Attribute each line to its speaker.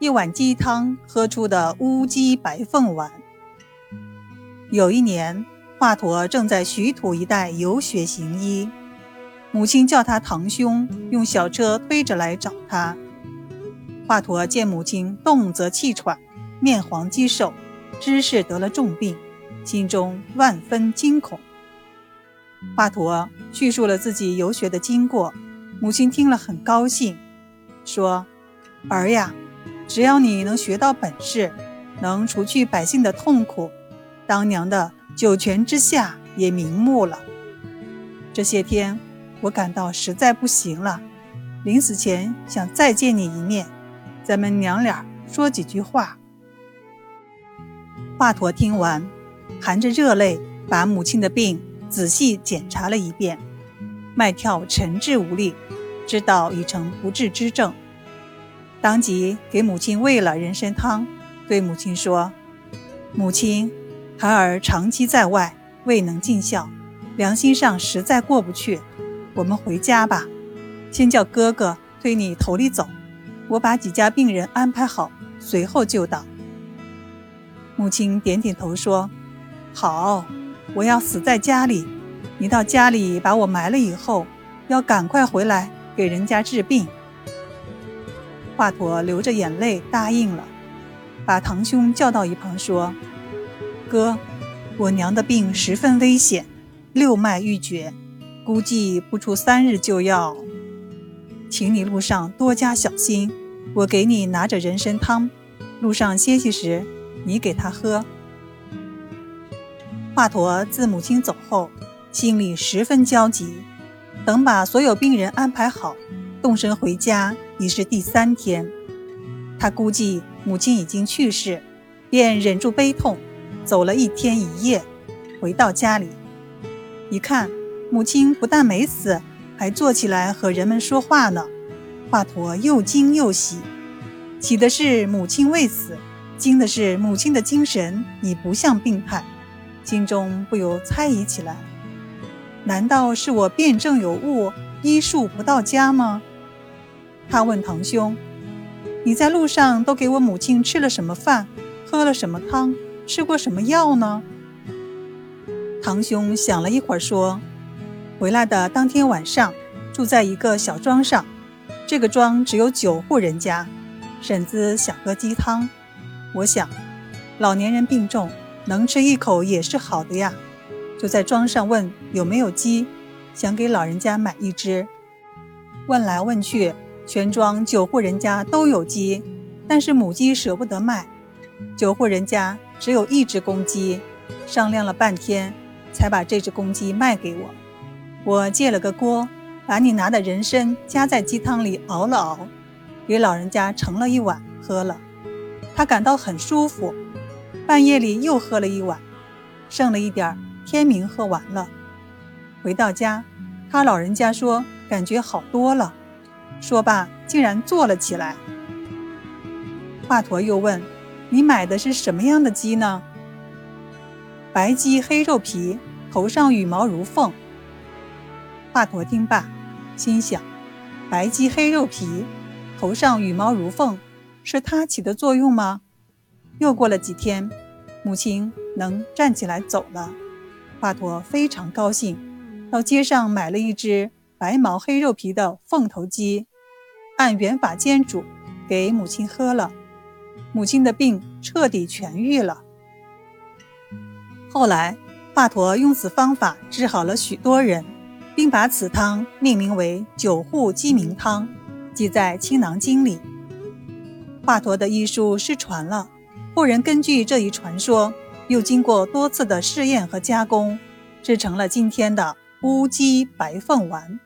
Speaker 1: 一碗鸡汤喝出的乌鸡白凤丸。有一年，华佗正在徐土一带游学行医，母亲叫他堂兄用小车推着来找他。华佗见母亲动则气喘，面黄肌瘦，知是得了重病，心中万分惊恐。华佗叙述了自己游学的经过，母亲听了很高兴，说：“儿呀。”只要你能学到本事，能除去百姓的痛苦，当娘的九泉之下也瞑目了。这些天我感到实在不行了，临死前想再见你一面，咱们娘俩说几句话。华佗听完，含着热泪把母亲的病仔细检查了一遍，脉跳沉滞无力，知道已成不治之症。当即给母亲喂了人参汤，对母亲说：“母亲，孩儿长期在外，未能尽孝，良心上实在过不去。我们回家吧，先叫哥哥推你头里走，我把几家病人安排好，随后就到。”母亲点点头说：“好，我要死在家里，你到家里把我埋了以后，要赶快回来给人家治病。”华佗流着眼泪答应了，把堂兄叫到一旁说：“哥，我娘的病十分危险，六脉欲绝，估计不出三日就要，请你路上多加小心。我给你拿着人参汤，路上歇息时你给他喝。”华佗自母亲走后，心里十分焦急，等把所有病人安排好。动身回家已是第三天，他估计母亲已经去世，便忍住悲痛，走了一天一夜。回到家里，一看母亲不但没死，还坐起来和人们说话呢。华佗又惊又喜，喜的是母亲未死，惊的是母亲的精神已不像病态，心中不由猜疑起来：难道是我辩证有误，医术不到家吗？他问堂兄：“你在路上都给我母亲吃了什么饭，喝了什么汤，吃过什么药呢？”堂兄想了一会儿说：“回来的当天晚上，住在一个小庄上，这个庄只有九户人家。婶子想喝鸡汤，我想，老年人病重，能吃一口也是好的呀，就在庄上问有没有鸡，想给老人家买一只。问来问去。”全庄九户人家都有鸡，但是母鸡舍不得卖。九户人家只有一只公鸡，商量了半天，才把这只公鸡卖给我。我借了个锅，把你拿的人参加在鸡汤里熬了熬，给老人家盛了一碗喝了，他感到很舒服。半夜里又喝了一碗，剩了一点儿，天明喝完了。回到家，他老人家说感觉好多了。说罢，竟然坐了起来。华佗又问：“你买的是什么样的鸡呢？”“白鸡，黑肉皮，头上羽毛如凤。”华佗听罢，心想：“白鸡黑肉皮，头上羽毛如凤，是它起的作用吗？”又过了几天，母亲能站起来走了，华佗非常高兴，到街上买了一只白毛黑肉皮的凤头鸡。按原法煎煮，给母亲喝了，母亲的病彻底痊愈了。后来，华佗用此方法治好了许多人，并把此汤命名为“九户鸡鸣汤”，记在《青囊经》里。华佗的医术失传了，后人根据这一传说，又经过多次的试验和加工，制成了今天的乌鸡白凤丸。